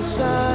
outside.